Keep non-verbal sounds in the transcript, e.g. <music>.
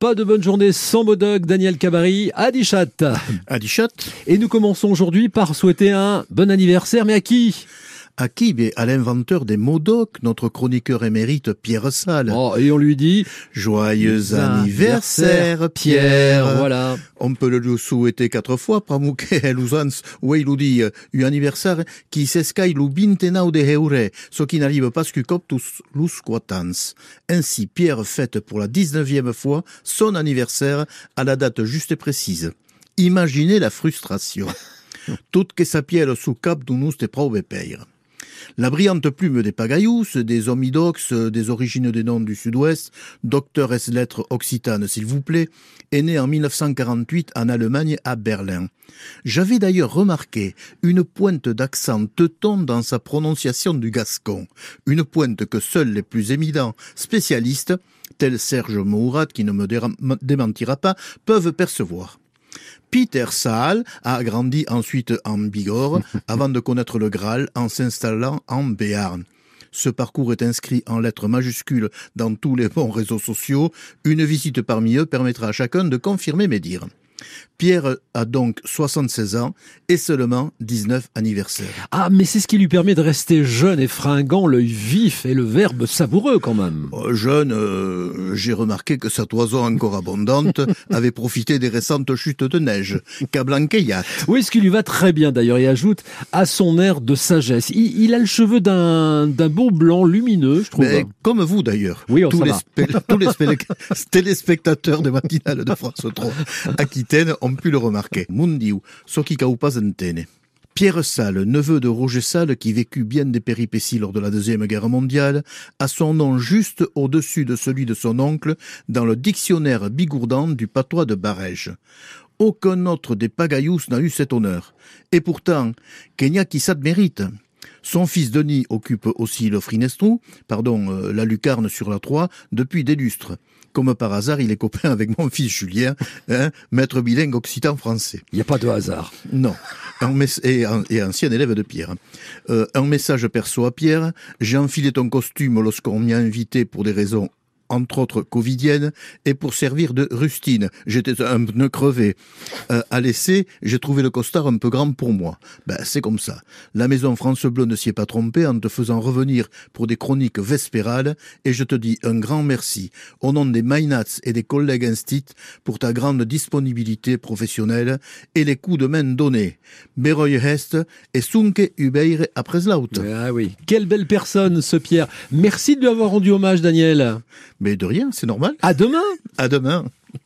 Pas de bonne journée sans Modoc, Daniel Cabari, Adichat. Adichat. Et nous commençons aujourd'hui par souhaiter un bon anniversaire, mais à qui? À qui? Mais À l'inventeur des Modoc, notre chroniqueur émérite Pierre Salle. Oh, et on lui dit Joyeux anniversaire, Pierre. Voilà. On peut le lui souhaiter quatre fois, pramouke elusans, <laughs> ouais, il dit, un anniversaire qui s'escaille bintenau de heure, ce qui n'arrive pas que coptus lus quatans. Ainsi, Pierre fête pour la dix-neuvième fois son anniversaire à la date juste et précise. Imaginez la frustration. <laughs> Toute que sa pierre sous cap d'unus te prove peire. La brillante plume des Pagayous, des Omidox, des origines des noms du sud-ouest, docteur S lettres occitane s'il vous plaît, est né en 1948 en Allemagne à Berlin. J'avais d'ailleurs remarqué une pointe d'accent teuton dans sa prononciation du gascon, une pointe que seuls les plus éminents spécialistes, tels Serge Mourat qui ne me démentira pas, peuvent percevoir. Peter Saal a grandi ensuite en Bigorre <laughs> avant de connaître le Graal en s'installant en Béarn. Ce parcours est inscrit en lettres majuscules dans tous les bons réseaux sociaux. Une visite parmi eux permettra à chacun de confirmer mes dires. Pierre a donc 76 ans et seulement 19 anniversaires. Ah, mais c'est ce qui lui permet de rester jeune et fringant, l'œil vif et le verbe savoureux quand même. Oh, jeune, euh, j'ai remarqué que sa toison encore abondante <laughs> avait profité des récentes chutes de neige. Cablanqueyat. Oui, ce qui lui va très bien d'ailleurs et ajoute à son air de sagesse. Il, a le cheveu d'un beau blanc lumineux, je trouve. Mais comme vous d'ailleurs. Oui, on tous, les tous <laughs> les téléspectateurs de matinale de France 3 Ont pu le remarquer. Mundiu. Pierre Salle, neveu de Roger Salle qui vécut bien des péripéties lors de la Deuxième Guerre mondiale, a son nom juste au-dessus de celui de son oncle dans le dictionnaire bigourdan du patois de Barège. Aucun autre des Pagayous n'a eu cet honneur. Et pourtant, Kenya qui s'admérite. Son fils Denis occupe aussi le Frinestrou, pardon, euh, la lucarne sur la Troie, depuis des lustres. Comme par hasard, il est copain avec mon fils Julien, <laughs> hein, maître bilingue occitan-français. Il n'y a pas de hasard. Non. et, ancien élève de Pierre. Euh, un message perso à Pierre. J'ai enfilé ton costume lorsqu'on m'y a invité pour des raisons entre autres covidienne, et pour servir de rustine. J'étais un pneu crevé. Euh, à l'essai, j'ai trouvé le costard un peu grand pour moi. Ben, c'est comme ça. La maison France Bleu ne s'y est pas trompée en te faisant revenir pour des chroniques vespérales, et je te dis un grand merci au nom des Mainats et des collègues instit pour ta grande disponibilité professionnelle et les coups de main donnés. Beroy Hest et Sunke Ubeire après Laut. Ah oui. Quelle belle personne, ce Pierre. Merci de lui avoir rendu hommage, Daniel. Mais de rien, c'est normal. À demain. À demain.